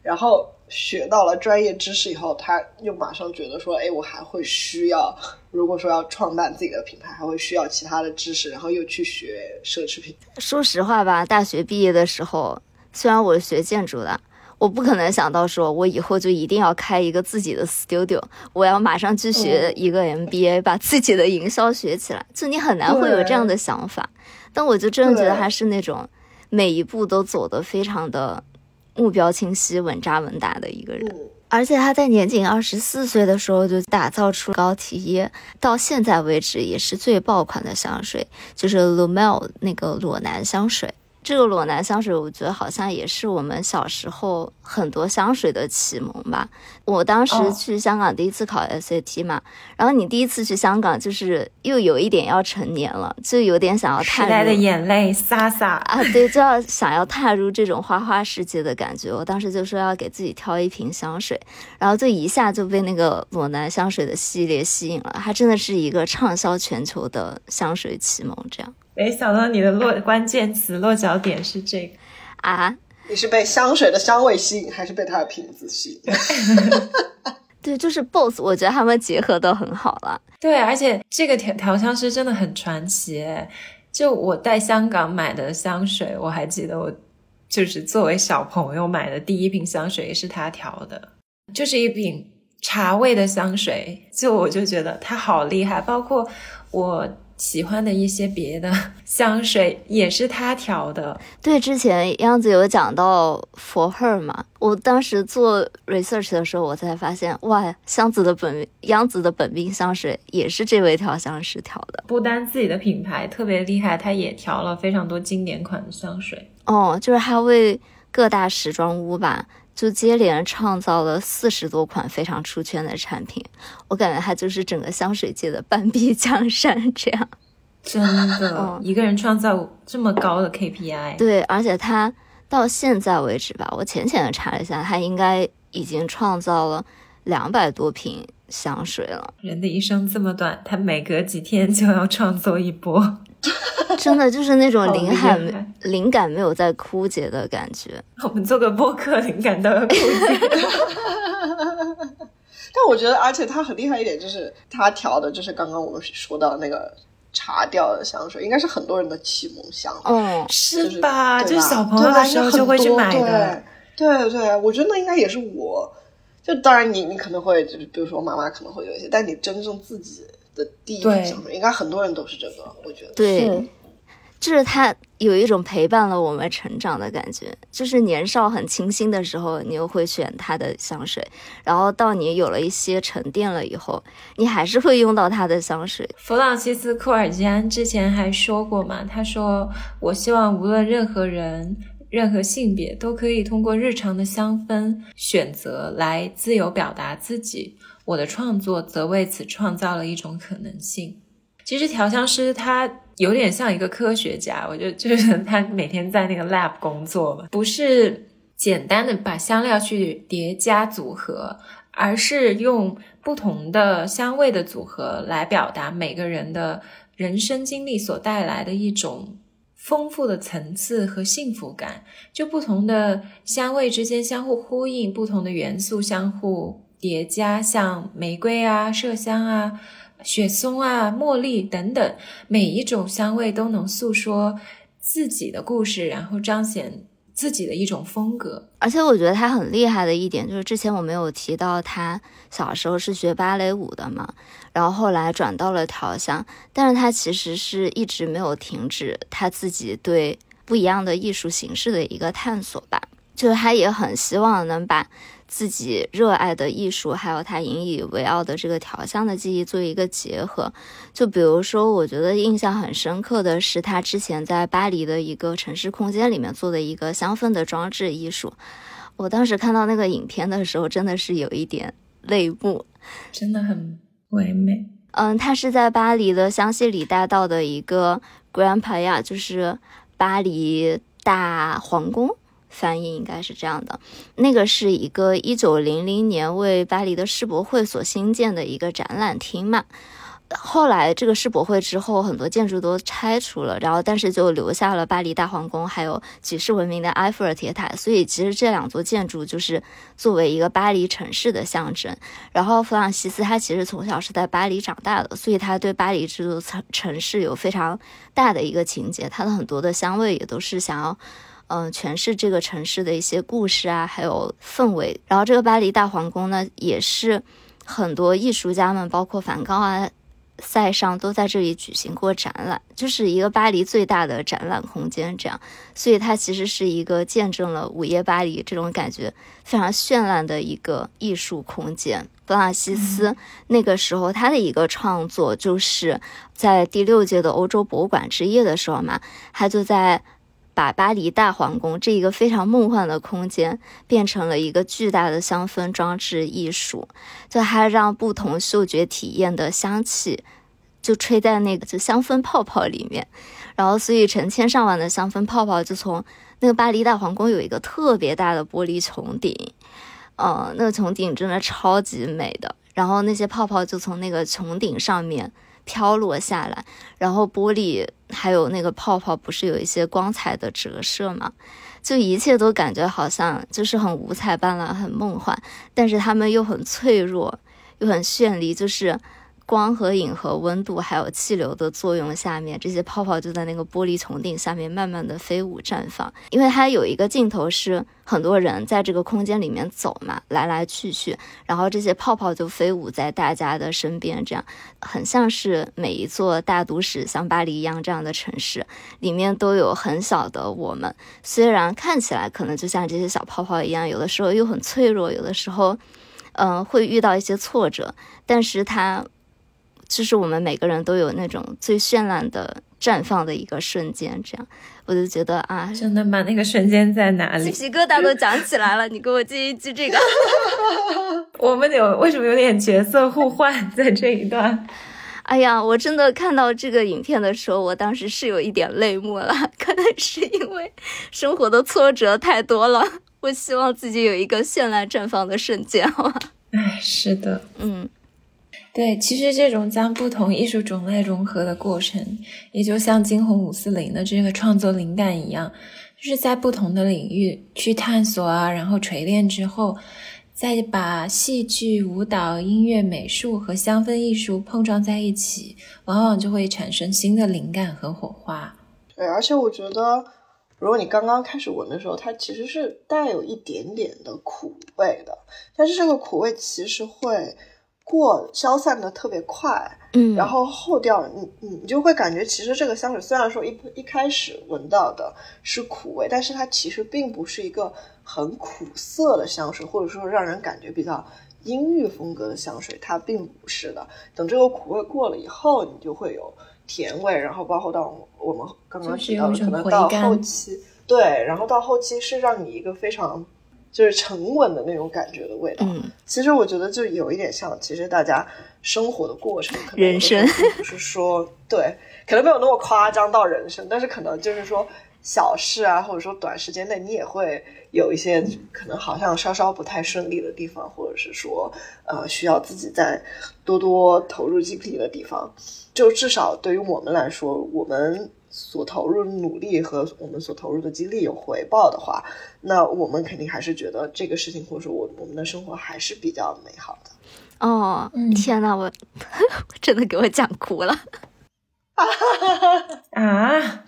然后。学到了专业知识以后，他又马上觉得说：“哎，我还会需要，如果说要创办自己的品牌，还会需要其他的知识，然后又去学奢侈品。”说实话吧，大学毕业的时候，虽然我是学建筑的，我不可能想到说我以后就一定要开一个自己的 studio，我要马上去学一个 MBA，把自己的营销学起来，就你很难会有这样的想法。但我就真的觉得他是那种每一步都走得非常的。目标清晰、稳扎稳打的一个人，而且他在年仅二十四岁的时候就打造出高缇耶，到现在为止也是最爆款的香水，就是 Lumel 那个裸男香水。这个裸男香水，我觉得好像也是我们小时候很多香水的启蒙吧。我当时去香港第一次考 SAT 嘛，然后你第一次去香港，就是又有一点要成年了，就有点想要踏入时代的眼泪洒洒啊，对，就要想要踏入这种花花世界的感觉。我当时就说要给自己挑一瓶香水，然后就一下就被那个裸男香水的系列吸引了。它真的是一个畅销全球的香水启蒙，这样。没想到你的落关键词落脚点是这个啊！你是被香水的香味吸引，还是被它的瓶子吸引？对，就是 both，我觉得他们结合的很好了。对，而且这个调调香师真的很传奇。就我在香港买的香水，我还记得，我就是作为小朋友买的第一瓶香水也是他调的，就是一瓶茶味的香水。就我就觉得他好厉害，包括我。喜欢的一些别的 香水也是他调的。对，之前央子有讲到 For Her 嘛，我当时做 research 的时候，我才发现，哇，香子的本央子的本命香水也是这位调香师调的。不单自己的品牌特别厉害，他也调了非常多经典款的香水。哦，就是他为各大时装屋吧。就接连创造了四十多款非常出圈的产品，我感觉他就是整个香水界的半壁江山。这样，真的，一个人创造这么高的 KPI。对，而且他到现在为止吧，我浅浅的查了一下，他应该已经创造了两百多瓶香水了。人的一生这么短，他每隔几天就要创作一波。真的就是那种灵感，灵感没有在枯竭的感觉。我们做个播客，灵感都要枯竭。但我觉得，而且他很厉害一点，就是他调的，就是刚刚我们说到那个茶调的香水，应该是很多人的启蒙香。嗯，是吧？就是小朋友的时候就会去买的。对对，我觉得那应该也是我。就当然，你你可能会就是，比如说妈妈可能会有一些，但你真正自己。的第一印象，应该很多人都是这个，我觉得。对，就是它有一种陪伴了我们成长的感觉。就是年少很清新的时候，你又会选它的香水，然后到你有了一些沉淀了以后，你还是会用到它的香水。弗朗西斯库尔吉安之前还说过嘛，他说：“我希望无论任何人、任何性别，都可以通过日常的香氛选择来自由表达自己。”我的创作则为此创造了一种可能性。其实调香师他有点像一个科学家，我觉得就是他每天在那个 lab 工作嘛，不是简单的把香料去叠加组合，而是用不同的香味的组合来表达每个人的人生经历所带来的一种丰富的层次和幸福感。就不同的香味之间相互呼应，不同的元素相互。叠加像玫瑰啊、麝香啊、雪松啊、茉莉等等，每一种香味都能诉说自己的故事，然后彰显自己的一种风格。而且我觉得他很厉害的一点，就是之前我没有提到他小时候是学芭蕾舞的嘛，然后后来转到了调香，但是他其实是一直没有停止他自己对不一样的艺术形式的一个探索吧。就是他也很希望能把自己热爱的艺术，还有他引以为傲的这个调香的技艺做一个结合。就比如说，我觉得印象很深刻的是他之前在巴黎的一个城市空间里面做的一个香氛的装置艺术。我当时看到那个影片的时候，真的是有一点泪目，真的很唯美。嗯，他是在巴黎的香榭里大道的一个 Grand Palais，就是巴黎大皇宫。翻译应该是这样的，那个是一个一九零零年为巴黎的世博会所新建的一个展览厅嘛。后来这个世博会之后，很多建筑都拆除了，然后但是就留下了巴黎大皇宫，还有举世闻名的埃菲尔铁塔。所以其实这两座建筑就是作为一个巴黎城市的象征。然后弗朗西斯他其实从小是在巴黎长大的，所以他对巴黎这座城城市有非常大的一个情节。他的很多的香味也都是想要。嗯，诠释这个城市的一些故事啊，还有氛围。然后这个巴黎大皇宫呢，也是很多艺术家们，包括梵高啊、塞尚都在这里举行过展览，就是一个巴黎最大的展览空间。这样，所以它其实是一个见证了午夜巴黎这种感觉非常绚烂的一个艺术空间。弗朗西斯那个时候他的一个创作，就是在第六届的欧洲博物馆之夜的时候嘛，他就在。把巴黎大皇宫这一个非常梦幻的空间变成了一个巨大的香氛装置艺术，就还让不同嗅觉体验的香气就吹在那个就香氛泡泡里面，然后所以成千上万的香氛泡泡就从那个巴黎大皇宫有一个特别大的玻璃穹顶，呃，那个穹顶真的超级美的，然后那些泡泡就从那个穹顶上面。飘落下来，然后玻璃还有那个泡泡，不是有一些光彩的折射吗？就一切都感觉好像就是很五彩斑斓、很梦幻，但是它们又很脆弱，又很绚丽，就是。光和影和温度还有气流的作用下面，这些泡泡就在那个玻璃穹顶下面慢慢的飞舞绽放。因为它有一个镜头是很多人在这个空间里面走嘛，来来去去，然后这些泡泡就飞舞在大家的身边，这样很像是每一座大都市，像巴黎一样这样的城市里面都有很小的我们。虽然看起来可能就像这些小泡泡一样，有的时候又很脆弱，有的时候，嗯，会遇到一些挫折，但是它。就是我们每个人都有那种最绚烂的绽放的一个瞬间，这样我就觉得啊，真的吗？那个瞬间在哪里？鸡皮疙瘩都长起来了。你给我记一记这个。我们有为什么有点角色互换在这一段？哎呀，我真的看到这个影片的时候，我当时是有一点泪目了，可能是因为生活的挫折太多了。我希望自己有一个绚烂绽放的瞬间，好吧？哎，是的，嗯。对，其实这种将不同艺术种类融合的过程，也就像金红五四零的这个创作灵感一样，就是在不同的领域去探索啊，然后锤炼之后，再把戏剧、舞蹈、音乐、美术和香氛艺术碰撞在一起，往往就会产生新的灵感和火花。对，而且我觉得，如果你刚刚开始闻的时候，它其实是带有一点点的苦味的，但是这个苦味其实会。过消散的特别快，嗯，然后后调，你你你就会感觉，其实这个香水虽然说一一开始闻到的是苦味，但是它其实并不是一个很苦涩的香水，或者说让人感觉比较阴郁风格的香水，它并不是的。等这个苦味过了以后，你就会有甜味，然后包括到我们刚刚提到的，可能到后期，对，然后到后期是让你一个非常。就是沉稳的那种感觉的味道。嗯，其实我觉得就有一点像，其实大家生活的过程，人生不是说对，可能没有那么夸张到人生，但是可能就是说小事啊，或者说短时间内你也会有一些可能好像稍稍不太顺利的地方，或者是说呃需要自己再多多投入精力的地方。就至少对于我们来说，我们。所投入的努力和我们所投入的精力有回报的话，那我们肯定还是觉得这个事情，或者说我我们的生活还是比较美好的。哦，天呐，我 真的给我讲哭了。啊！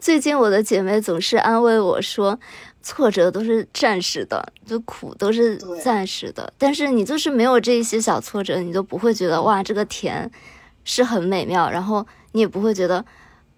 最近我的姐妹总是安慰我说，挫折都是暂时的，就苦都是暂时的。但是你就是没有这一些小挫折，你就不会觉得哇，这个甜是很美妙，然后你也不会觉得。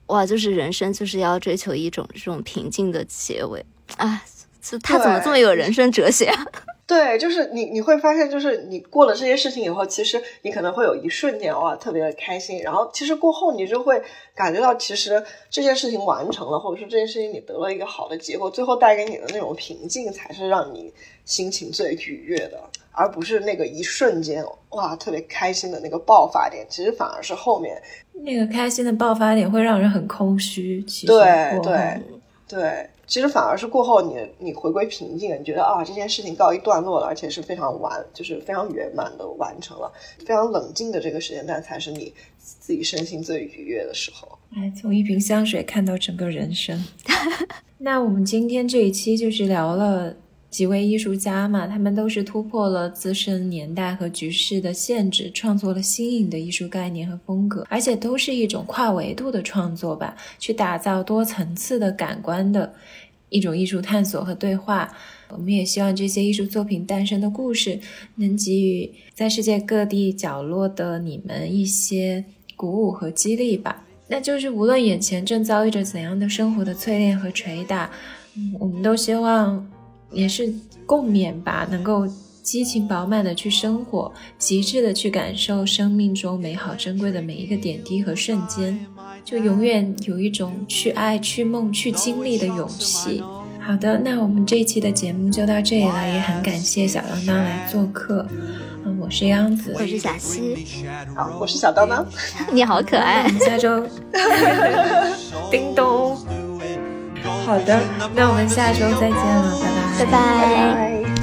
哇，就是人生就是要追求一种这种平静的结尾啊！这他怎么这么有人生哲学？对，就是你你会发现，就是你过了这些事情以后，其实你可能会有一瞬间哇特别的开心，然后其实过后你就会感觉到，其实这件事情完成了，或者说这件事情你得了一个好的结果，最后带给你的那种平静，才是让你心情最愉悦的，而不是那个一瞬间哇特别开心的那个爆发点，其实反而是后面那个开心的爆发点会让人很空虚。其实对对对。其实反而是过后你你回归平静，你觉得啊这件事情告一段落了，而且是非常完，就是非常圆满的完成了，非常冷静的这个时间段才是你自己身心最愉悦的时候。哎，从一瓶香水看到整个人生。那我们今天这一期就是聊了。几位艺术家嘛，他们都是突破了自身年代和局势的限制，创作了新颖的艺术概念和风格，而且都是一种跨维度的创作吧，去打造多层次的感官的一种艺术探索和对话。我们也希望这些艺术作品诞生的故事，能给予在世界各地角落的你们一些鼓舞和激励吧。那就是无论眼前正遭遇着怎样的生活的淬炼和捶打，嗯，我们都希望。也是共勉吧，能够激情饱满的去生活，极致的去感受生命中美好珍贵的每一个点滴和瞬间，就永远有一种去爱、去梦、去经历的勇气。好的，那我们这一期的节目就到这里了，也很感谢小当当来做客。嗯，我是央子，我是小溪，好，我是小当当，你好可爱。我们下周，叮咚。好的，那我们下周再见了，拜拜，拜拜。